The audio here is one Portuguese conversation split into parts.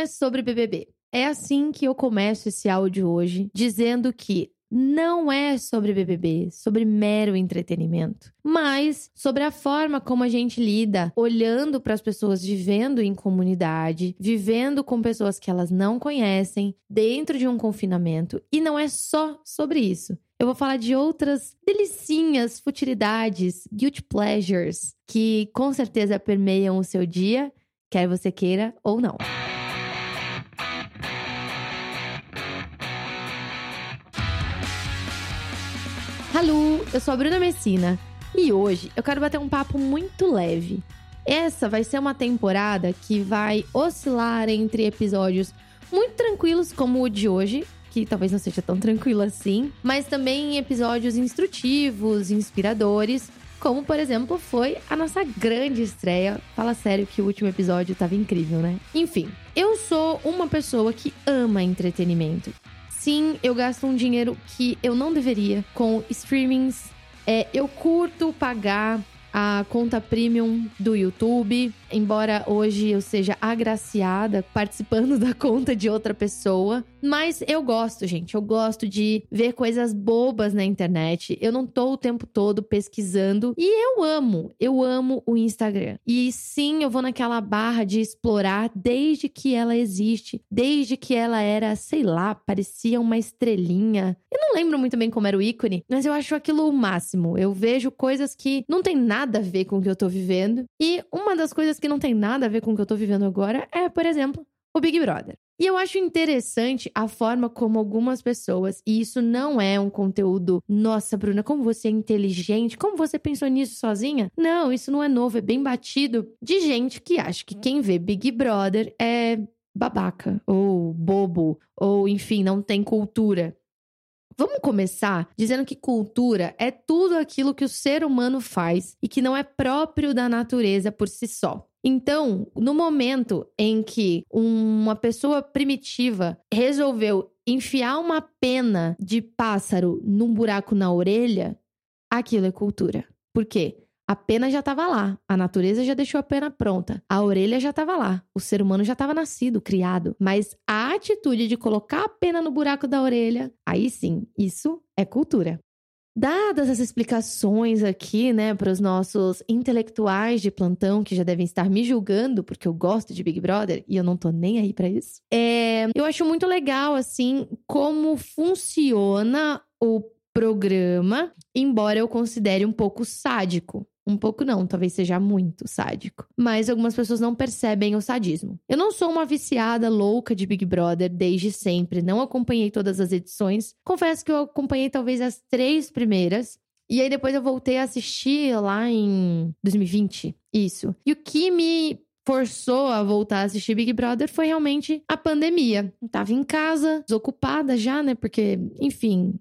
é sobre BBB. É assim que eu começo esse áudio hoje, dizendo que não é sobre BBB, sobre mero entretenimento, mas sobre a forma como a gente lida olhando para as pessoas vivendo em comunidade, vivendo com pessoas que elas não conhecem, dentro de um confinamento. E não é só sobre isso. Eu vou falar de outras delicinhas, futilidades, guilty pleasures que com certeza permeiam o seu dia, quer você queira ou não. Alô, eu sou a Bruna Messina e hoje eu quero bater um papo muito leve. Essa vai ser uma temporada que vai oscilar entre episódios muito tranquilos, como o de hoje, que talvez não seja tão tranquilo assim, mas também episódios instrutivos, inspiradores, como por exemplo foi a nossa grande estreia. Fala sério que o último episódio estava incrível, né? Enfim, eu sou uma pessoa que ama entretenimento sim, eu gasto um dinheiro que eu não deveria com streamings. É, eu curto pagar a conta premium do YouTube, embora hoje eu seja agraciada participando da conta de outra pessoa. Mas eu gosto, gente. Eu gosto de ver coisas bobas na internet. Eu não tô o tempo todo pesquisando. E eu amo, eu amo o Instagram. E sim, eu vou naquela barra de explorar desde que ela existe, desde que ela era, sei lá, parecia uma estrelinha. Eu não lembro muito bem como era o ícone, mas eu acho aquilo o máximo. Eu vejo coisas que não tem nada a ver com o que eu tô vivendo. E uma das coisas que não tem nada a ver com o que eu tô vivendo agora é, por exemplo, o Big Brother. E eu acho interessante a forma como algumas pessoas, e isso não é um conteúdo, nossa, Bruna, como você é inteligente, como você pensou nisso sozinha? Não, isso não é novo, é bem batido de gente que acha que quem vê Big Brother é babaca, ou bobo, ou enfim, não tem cultura. Vamos começar dizendo que cultura é tudo aquilo que o ser humano faz e que não é próprio da natureza por si só. Então, no momento em que uma pessoa primitiva resolveu enfiar uma pena de pássaro num buraco na orelha, aquilo é cultura. Por quê? A pena já estava lá, a natureza já deixou a pena pronta, a orelha já estava lá, o ser humano já estava nascido, criado. Mas a atitude de colocar a pena no buraco da orelha, aí sim, isso é cultura. Dadas as explicações aqui, né, para os nossos intelectuais de plantão que já devem estar me julgando porque eu gosto de Big Brother e eu não tô nem aí para isso. É, eu acho muito legal assim como funciona o programa, embora eu considere um pouco sádico. Um pouco não, talvez seja muito sádico. Mas algumas pessoas não percebem o sadismo. Eu não sou uma viciada louca de Big Brother desde sempre, não acompanhei todas as edições. Confesso que eu acompanhei talvez as três primeiras. E aí depois eu voltei a assistir lá em 2020. Isso. E o que me forçou a voltar a assistir Big Brother foi realmente a pandemia. Eu tava em casa, desocupada já, né? Porque, enfim,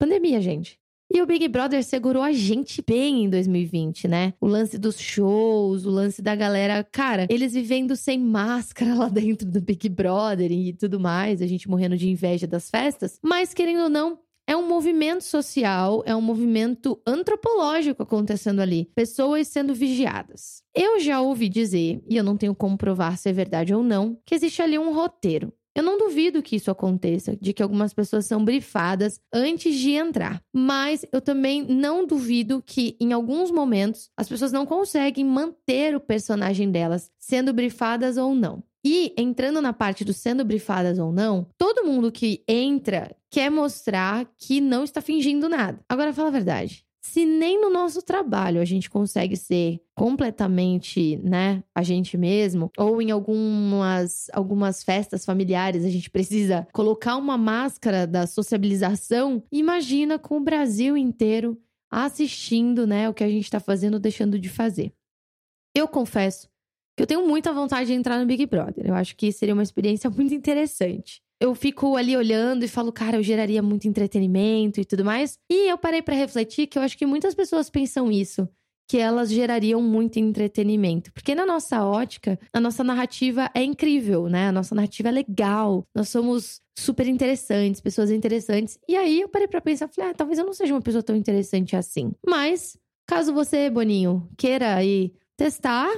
pandemia, gente. E o Big Brother segurou a gente bem em 2020, né? O lance dos shows, o lance da galera. Cara, eles vivendo sem máscara lá dentro do Big Brother e tudo mais, a gente morrendo de inveja das festas. Mas, querendo ou não, é um movimento social, é um movimento antropológico acontecendo ali. Pessoas sendo vigiadas. Eu já ouvi dizer, e eu não tenho como provar se é verdade ou não, que existe ali um roteiro. Eu não duvido que isso aconteça, de que algumas pessoas são brifadas antes de entrar. Mas eu também não duvido que, em alguns momentos, as pessoas não conseguem manter o personagem delas, sendo brifadas ou não. E entrando na parte do sendo brifadas ou não, todo mundo que entra quer mostrar que não está fingindo nada. Agora fala a verdade. Se nem no nosso trabalho a gente consegue ser completamente, né, a gente mesmo, ou em algumas, algumas festas familiares a gente precisa colocar uma máscara da sociabilização, imagina com o Brasil inteiro assistindo, né, o que a gente está fazendo ou deixando de fazer. Eu confesso que eu tenho muita vontade de entrar no Big Brother. Eu acho que seria uma experiência muito interessante eu fico ali olhando e falo, cara, eu geraria muito entretenimento e tudo mais. E eu parei para refletir que eu acho que muitas pessoas pensam isso, que elas gerariam muito entretenimento. Porque na nossa ótica, a nossa narrativa é incrível, né? A nossa narrativa é legal. Nós somos super interessantes, pessoas interessantes. E aí eu parei para pensar, falei, ah, talvez eu não seja uma pessoa tão interessante assim. Mas, caso você, Boninho, queira aí testar,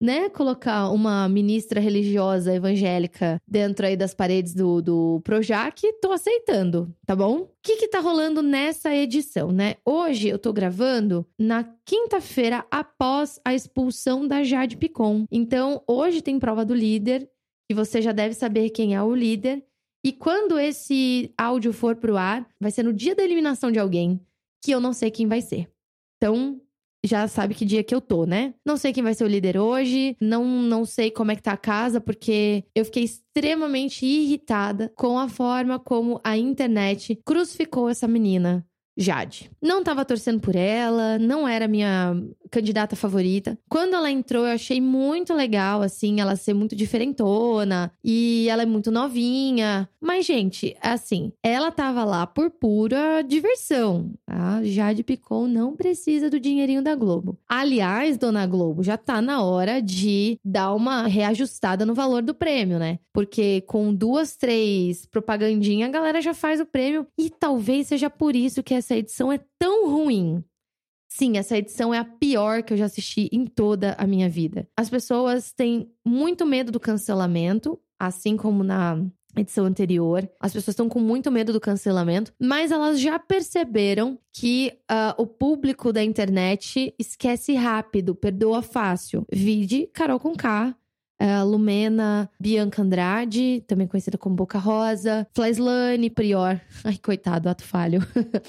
né, colocar uma ministra religiosa evangélica dentro aí das paredes do, do Projac, tô aceitando, tá bom? O que que tá rolando nessa edição, né? Hoje eu tô gravando na quinta-feira após a expulsão da Jade Picon. Então, hoje tem prova do líder, e você já deve saber quem é o líder. E quando esse áudio for pro ar, vai ser no dia da eliminação de alguém, que eu não sei quem vai ser. Então, já sabe que dia que eu tô, né? Não sei quem vai ser o líder hoje, não, não sei como é que tá a casa, porque eu fiquei extremamente irritada com a forma como a internet crucificou essa menina. Jade. Não tava torcendo por ela, não era minha candidata favorita. Quando ela entrou, eu achei muito legal, assim, ela ser muito diferentona e ela é muito novinha. Mas, gente, assim, ela tava lá por pura diversão. A Jade Picon não precisa do dinheirinho da Globo. Aliás, dona Globo, já tá na hora de dar uma reajustada no valor do prêmio, né? Porque com duas, três propagandinhas, a galera já faz o prêmio e talvez seja por isso que essa edição é tão ruim. Sim, essa edição é a pior que eu já assisti em toda a minha vida. As pessoas têm muito medo do cancelamento, assim como na edição anterior. As pessoas estão com muito medo do cancelamento, mas elas já perceberam que uh, o público da internet esquece rápido, perdoa fácil. Vide Carol com K, Uh, Lumena, Bianca Andrade, também conhecida como Boca Rosa, Flaislane, Prior. Ai, coitado, ato falho.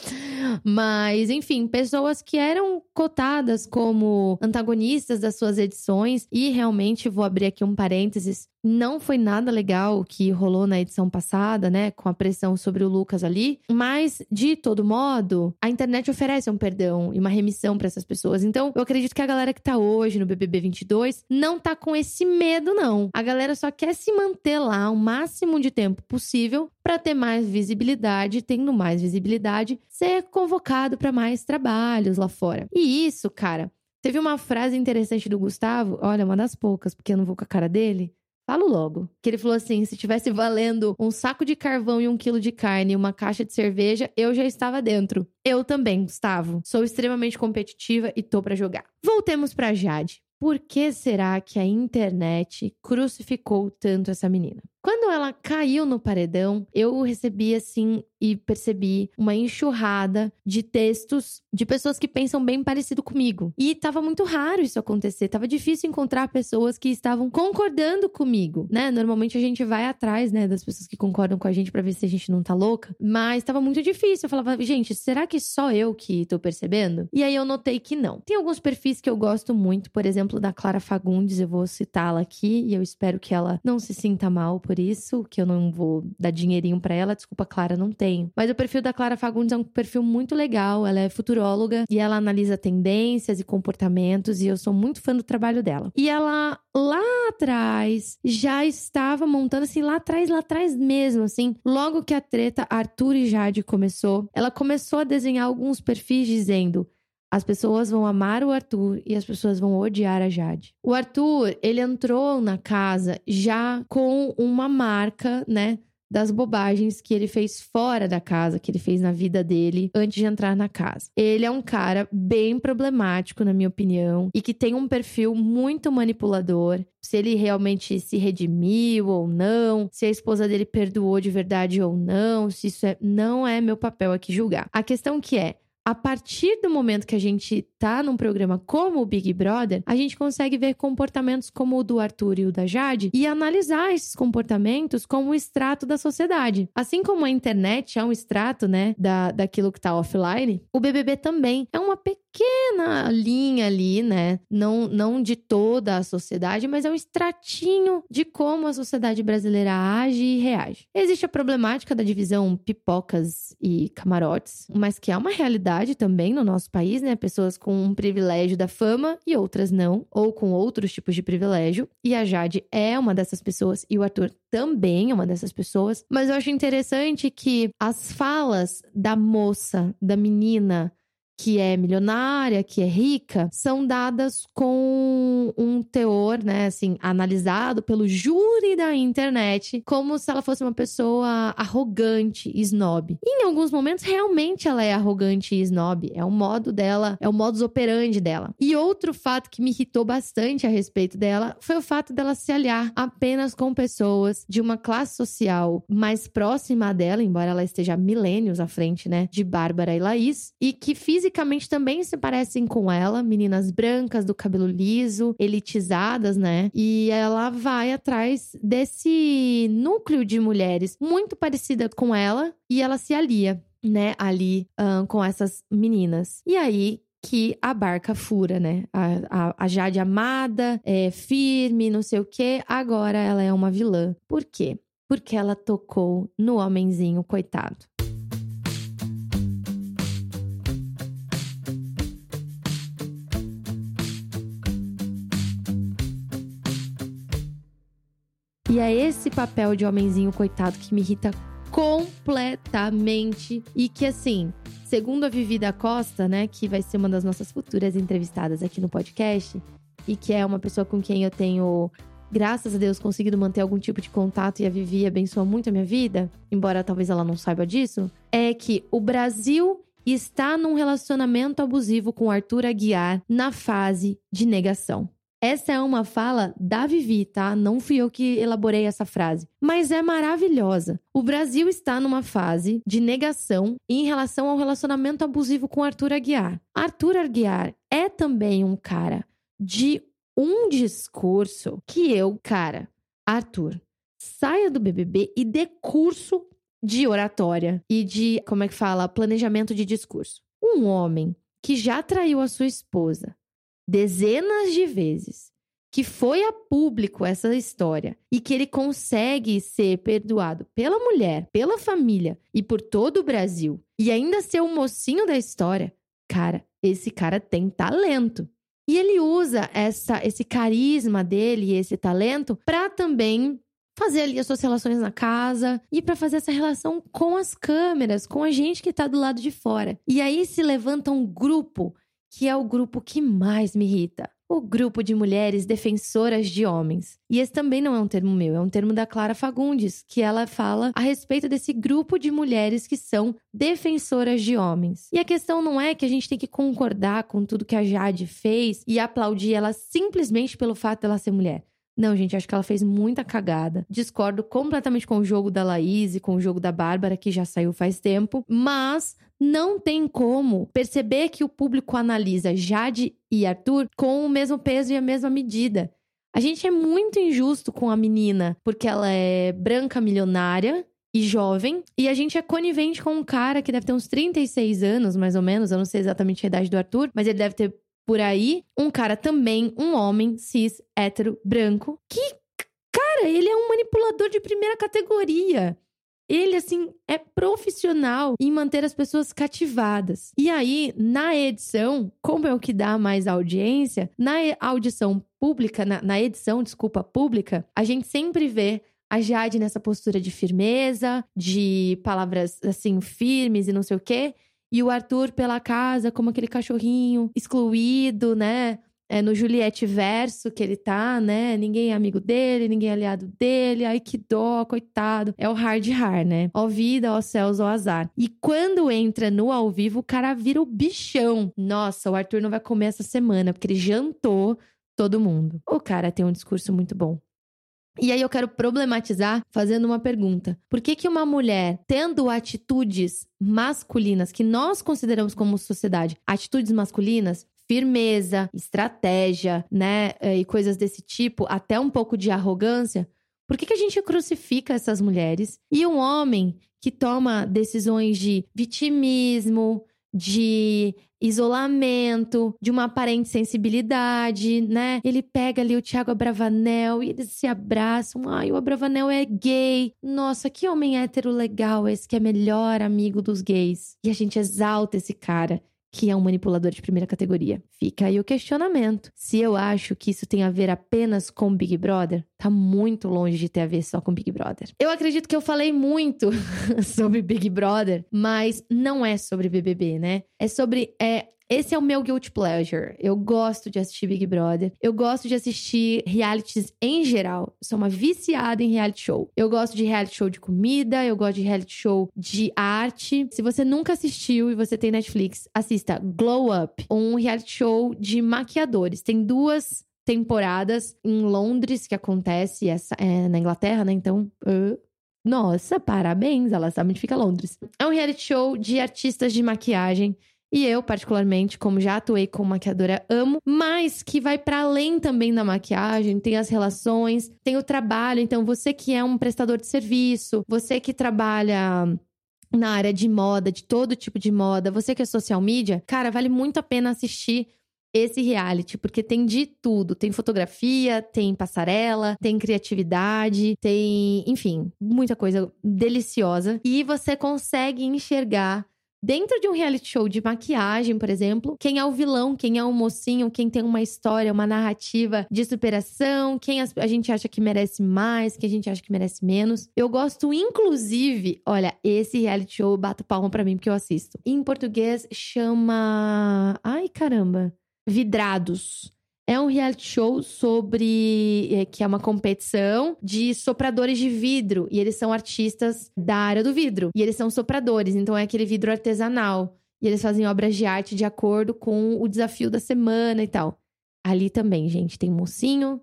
Mas, enfim, pessoas que eram cotadas como antagonistas das suas edições. E realmente, vou abrir aqui um parênteses: não foi nada legal o que rolou na edição passada, né? Com a pressão sobre o Lucas ali. Mas, de todo modo, a internet oferece um perdão e uma remissão para essas pessoas. Então, eu acredito que a galera que tá hoje no BBB 22 não tá com esse medo, não. A galera só quer se manter lá o máximo de tempo possível para ter mais visibilidade, tendo mais visibilidade, ser convocado para mais trabalhos lá fora. E isso, cara, Teve uma frase interessante do Gustavo, olha, uma das poucas, porque eu não vou com a cara dele, Falo logo. Que ele falou assim: se tivesse valendo um saco de carvão e um quilo de carne e uma caixa de cerveja, eu já estava dentro. Eu também, Gustavo. Sou extremamente competitiva e tô para jogar. Voltemos para Jade. Por que será que a internet crucificou tanto essa menina? Quando ela caiu no paredão, eu recebi assim e percebi uma enxurrada de textos de pessoas que pensam bem parecido comigo. E tava muito raro isso acontecer, tava difícil encontrar pessoas que estavam concordando comigo, né? Normalmente a gente vai atrás, né, das pessoas que concordam com a gente para ver se a gente não tá louca, mas tava muito difícil. Eu falava, gente, será que só eu que tô percebendo? E aí eu notei que não. Tem alguns perfis que eu gosto muito, por exemplo, da Clara Fagundes, eu vou citá-la aqui e eu espero que ela não se sinta mal por isso, que eu não vou dar dinheirinho para ela. Desculpa, Clara, não tenho. Mas o perfil da Clara Fagundes é um perfil muito legal. Ela é futuróloga e ela analisa tendências e comportamentos e eu sou muito fã do trabalho dela. E ela lá atrás já estava montando assim lá atrás, lá atrás mesmo, assim, logo que a treta Arthur e Jade começou, ela começou a desenhar alguns perfis dizendo as pessoas vão amar o Arthur e as pessoas vão odiar a Jade. O Arthur, ele entrou na casa já com uma marca, né? Das bobagens que ele fez fora da casa, que ele fez na vida dele antes de entrar na casa. Ele é um cara bem problemático, na minha opinião, e que tem um perfil muito manipulador. Se ele realmente se redimiu ou não, se a esposa dele perdoou de verdade ou não, se isso é, não é meu papel aqui julgar. A questão que é, a partir do momento que a gente tá num programa como o Big Brother, a gente consegue ver comportamentos como o do Arthur e o da Jade e analisar esses comportamentos como um extrato da sociedade. Assim como a internet é um extrato, né, da, daquilo que tá offline, o BBB também é uma pequena linha ali, né, não, não de toda a sociedade, mas é um extratinho de como a sociedade brasileira age e reage. Existe a problemática da divisão pipocas e camarotes, mas que é uma realidade também no nosso país, né? Pessoas com um privilégio da fama e outras não, ou com outros tipos de privilégio. E a Jade é uma dessas pessoas e o Arthur também é uma dessas pessoas. Mas eu acho interessante que as falas da moça, da menina, que é milionária, que é rica, são dadas com um teor, né, assim, analisado pelo júri da internet, como se ela fosse uma pessoa arrogante, snob. E em alguns momentos, realmente ela é arrogante e snob. É o modo dela, é o modus operandi dela. E outro fato que me irritou bastante a respeito dela foi o fato dela se aliar apenas com pessoas de uma classe social mais próxima dela, embora ela esteja milênios à frente, né, de Bárbara e Laís, e que fisicamente também se parecem com ela, meninas brancas, do cabelo liso, elitizadas, né? E ela vai atrás desse núcleo de mulheres muito parecida com ela e ela se alia, né, ali um, com essas meninas. E aí que a barca fura, né? A, a, a Jade amada, é firme, não sei o quê, agora ela é uma vilã. Por quê? Porque ela tocou no homenzinho coitado. E é esse papel de homenzinho coitado que me irrita completamente e que assim, segundo a Vivi da Costa, né, que vai ser uma das nossas futuras entrevistadas aqui no podcast e que é uma pessoa com quem eu tenho graças a Deus conseguido manter algum tipo de contato e a Vivi abençoa muito a minha vida, embora talvez ela não saiba disso, é que o Brasil está num relacionamento abusivo com Arthur Aguiar na fase de negação. Essa é uma fala da Vivi, tá? Não fui eu que elaborei essa frase. Mas é maravilhosa. O Brasil está numa fase de negação em relação ao relacionamento abusivo com Arthur Aguiar. Arthur Aguiar é também um cara de um discurso que eu, cara, Arthur, saia do BBB e dê curso de oratória e de, como é que fala, planejamento de discurso. Um homem que já traiu a sua esposa, dezenas de vezes, que foi a público essa história e que ele consegue ser perdoado pela mulher, pela família e por todo o Brasil e ainda ser o mocinho da história, cara, esse cara tem talento. E ele usa essa, esse carisma dele, esse talento, para também fazer ali as suas relações na casa e para fazer essa relação com as câmeras, com a gente que tá do lado de fora. E aí se levanta um grupo que é o grupo que mais me irrita. O grupo de mulheres defensoras de homens. E esse também não é um termo meu, é um termo da Clara Fagundes, que ela fala a respeito desse grupo de mulheres que são defensoras de homens. E a questão não é que a gente tem que concordar com tudo que a Jade fez e aplaudir ela simplesmente pelo fato dela ser mulher. Não, gente, acho que ela fez muita cagada. Discordo completamente com o jogo da Laís e com o jogo da Bárbara, que já saiu faz tempo. Mas não tem como perceber que o público analisa Jade e Arthur com o mesmo peso e a mesma medida. A gente é muito injusto com a menina, porque ela é branca milionária e jovem, e a gente é conivente com um cara que deve ter uns 36 anos, mais ou menos, eu não sei exatamente a idade do Arthur, mas ele deve ter por aí, um cara também, um homem cis, hétero, branco, que, cara, ele é um manipulador de primeira categoria. Ele, assim, é profissional em manter as pessoas cativadas. E aí, na edição, como é o que dá mais audiência, na audição pública, na, na edição, desculpa, pública, a gente sempre vê a Jade nessa postura de firmeza, de palavras, assim, firmes e não sei o quê. E o Arthur pela casa, como aquele cachorrinho excluído, né? É no Juliette verso que ele tá, né? Ninguém é amigo dele, ninguém é aliado dele. Ai, que dó, coitado. É o hard hard, né? Ó vida, ó céus, ó azar. E quando entra no ao vivo, o cara vira o bichão. Nossa, o Arthur não vai comer essa semana, porque ele jantou todo mundo. O cara tem um discurso muito bom. E aí eu quero problematizar fazendo uma pergunta. Por que que uma mulher tendo atitudes masculinas que nós consideramos como sociedade, atitudes masculinas, firmeza, estratégia, né, e coisas desse tipo, até um pouco de arrogância, por que, que a gente crucifica essas mulheres? E um homem que toma decisões de vitimismo, de isolamento, de uma aparente sensibilidade, né? Ele pega ali o Thiago Abravanel e eles se abraçam. Ai, o Abravanel é gay. Nossa, que homem hétero legal esse que é melhor amigo dos gays. E a gente exalta esse cara que é um manipulador de primeira categoria? Fica aí o questionamento. Se eu acho que isso tem a ver apenas com Big Brother, tá muito longe de ter a ver só com Big Brother. Eu acredito que eu falei muito sobre Big Brother, mas não é sobre BBB, né? É sobre é, esse é o meu guilty pleasure. Eu gosto de assistir Big Brother. Eu gosto de assistir realities em geral. Sou uma viciada em reality show. Eu gosto de reality show de comida, eu gosto de reality show de arte. Se você nunca assistiu e você tem Netflix, assista Glow Up, um reality show de maquiadores. Tem duas temporadas em Londres que acontece essa é, na Inglaterra, né? Então, uh, nossa, parabéns, ela sabe onde fica Londres. É um reality show de artistas de maquiagem e eu, particularmente, como já atuei como maquiadora, amo, mas que vai para além também da maquiagem, tem as relações, tem o trabalho. Então, você que é um prestador de serviço, você que trabalha na área de moda, de todo tipo de moda, você que é social media, cara, vale muito a pena assistir esse reality, porque tem de tudo. Tem fotografia, tem passarela, tem criatividade, tem, enfim, muita coisa deliciosa. E você consegue enxergar Dentro de um reality show de maquiagem, por exemplo, quem é o vilão, quem é o mocinho, quem tem uma história, uma narrativa de superação, quem a gente acha que merece mais, quem a gente acha que merece menos. Eu gosto, inclusive, olha, esse reality show bato palma pra mim porque eu assisto. Em português chama. Ai, caramba! Vidrados. É um reality show sobre. É, que é uma competição de sopradores de vidro. E eles são artistas da área do vidro. E eles são sopradores, então é aquele vidro artesanal. E eles fazem obras de arte de acordo com o desafio da semana e tal. Ali também, gente, tem mocinho,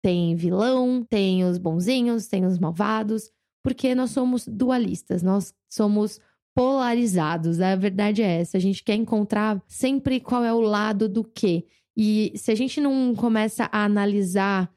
tem vilão, tem os bonzinhos, tem os malvados. Porque nós somos dualistas, nós somos polarizados. A verdade é essa. A gente quer encontrar sempre qual é o lado do quê. E se a gente não começa a analisar,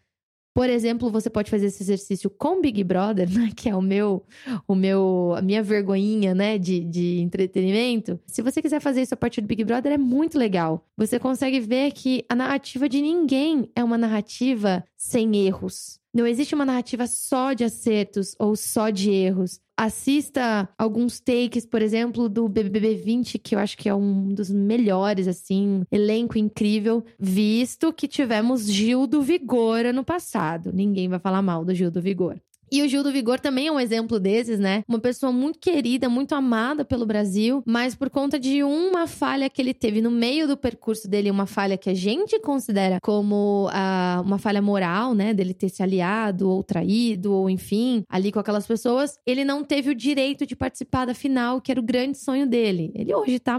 por exemplo, você pode fazer esse exercício com Big Brother, né? Que é o meu, o meu, a minha vergonhinha, né? De, de entretenimento. Se você quiser fazer isso a partir do Big Brother, é muito legal. Você consegue ver que a narrativa de ninguém é uma narrativa sem erros. Não existe uma narrativa só de acertos ou só de erros. Assista alguns takes, por exemplo, do BBB 20, que eu acho que é um dos melhores, assim, elenco incrível, visto que tivemos Gil do Vigor ano passado. Ninguém vai falar mal do Gil do Vigor. E o Gil do Vigor também é um exemplo desses, né? Uma pessoa muito querida, muito amada pelo Brasil, mas por conta de uma falha que ele teve no meio do percurso dele, uma falha que a gente considera como uh, uma falha moral, né? Dele ter se aliado ou traído, ou enfim, ali com aquelas pessoas, ele não teve o direito de participar da final, que era o grande sonho dele. Ele hoje tá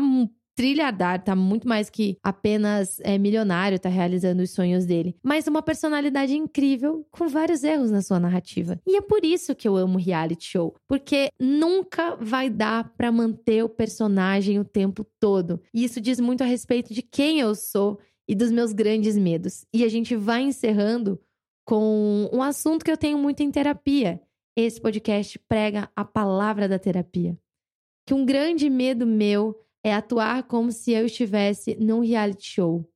trilhardário, tá muito mais que apenas é, milionário, tá realizando os sonhos dele. Mas uma personalidade incrível com vários erros na sua narrativa. E é por isso que eu amo reality show, porque nunca vai dar para manter o personagem o tempo todo. E isso diz muito a respeito de quem eu sou e dos meus grandes medos. E a gente vai encerrando com um assunto que eu tenho muito em terapia. Esse podcast prega a palavra da terapia. Que um grande medo meu é atuar como se eu estivesse num reality show.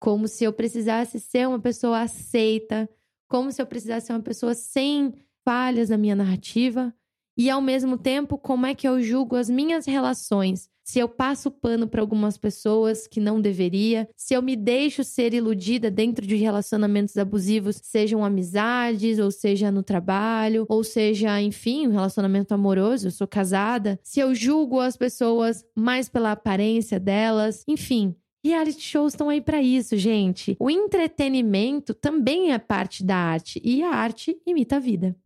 Como se eu precisasse ser uma pessoa aceita, como se eu precisasse ser uma pessoa sem falhas na minha narrativa. E ao mesmo tempo, como é que eu julgo as minhas relações se eu passo pano para algumas pessoas que não deveria, se eu me deixo ser iludida dentro de relacionamentos abusivos, sejam amizades, ou seja no trabalho, ou seja, enfim, um relacionamento amoroso, eu sou casada, se eu julgo as pessoas mais pela aparência delas, enfim, Reality shows estão aí para isso, gente. O entretenimento também é parte da arte e a arte imita a vida.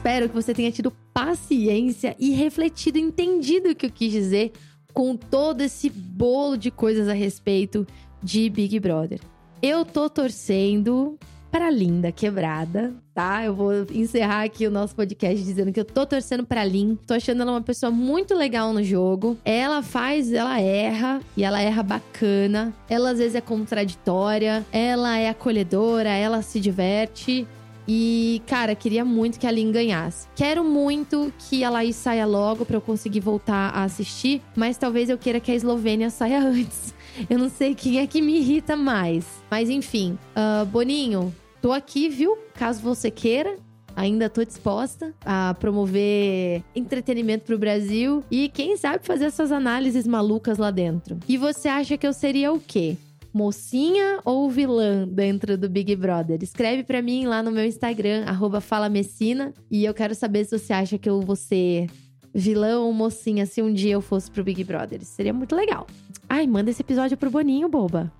Espero que você tenha tido paciência e refletido, entendido o que eu quis dizer com todo esse bolo de coisas a respeito de Big Brother. Eu tô torcendo pra Linda Quebrada, tá? Eu vou encerrar aqui o nosso podcast dizendo que eu tô torcendo pra Lin. Tô achando ela uma pessoa muito legal no jogo. Ela faz, ela erra e ela erra bacana. Ela às vezes é contraditória, ela é acolhedora, ela se diverte. E, cara, queria muito que a Lin ganhasse. Quero muito que a Laís saia logo para eu conseguir voltar a assistir, mas talvez eu queira que a Eslovênia saia antes. Eu não sei quem é que me irrita mais. Mas enfim, uh, Boninho, tô aqui, viu? Caso você queira. Ainda tô disposta a promover entretenimento pro Brasil e quem sabe fazer essas análises malucas lá dentro. E você acha que eu seria o quê? Mocinha ou vilã dentro do Big Brother? Escreve para mim lá no meu Instagram, falamessina, e eu quero saber se você acha que eu vou ser vilã ou mocinha se um dia eu fosse pro Big Brother. Seria muito legal. Ai, manda esse episódio pro Boninho, boba.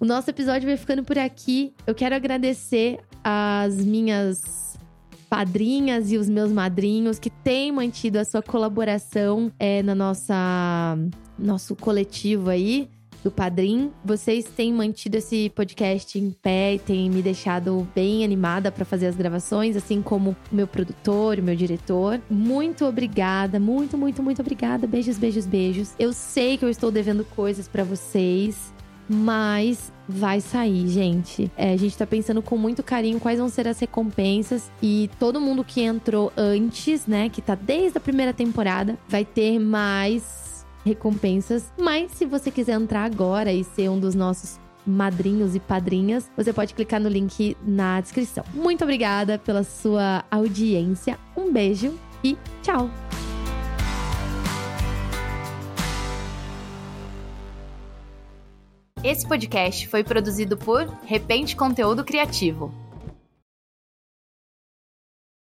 O nosso episódio vai ficando por aqui. Eu quero agradecer as minhas padrinhas e os meus madrinhos que têm mantido a sua colaboração é, na nossa nosso coletivo aí do Padrim. Vocês têm mantido esse podcast em pé e têm me deixado bem animada para fazer as gravações, assim como o meu produtor, o meu diretor. Muito obrigada, muito, muito, muito obrigada. Beijos, beijos, beijos. Eu sei que eu estou devendo coisas para vocês. Mas vai sair, gente. É, a gente tá pensando com muito carinho quais vão ser as recompensas. E todo mundo que entrou antes, né, que tá desde a primeira temporada, vai ter mais recompensas. Mas se você quiser entrar agora e ser um dos nossos madrinhos e padrinhas, você pode clicar no link na descrição. Muito obrigada pela sua audiência. Um beijo e tchau! Esse podcast foi produzido por Repente Conteúdo Criativo.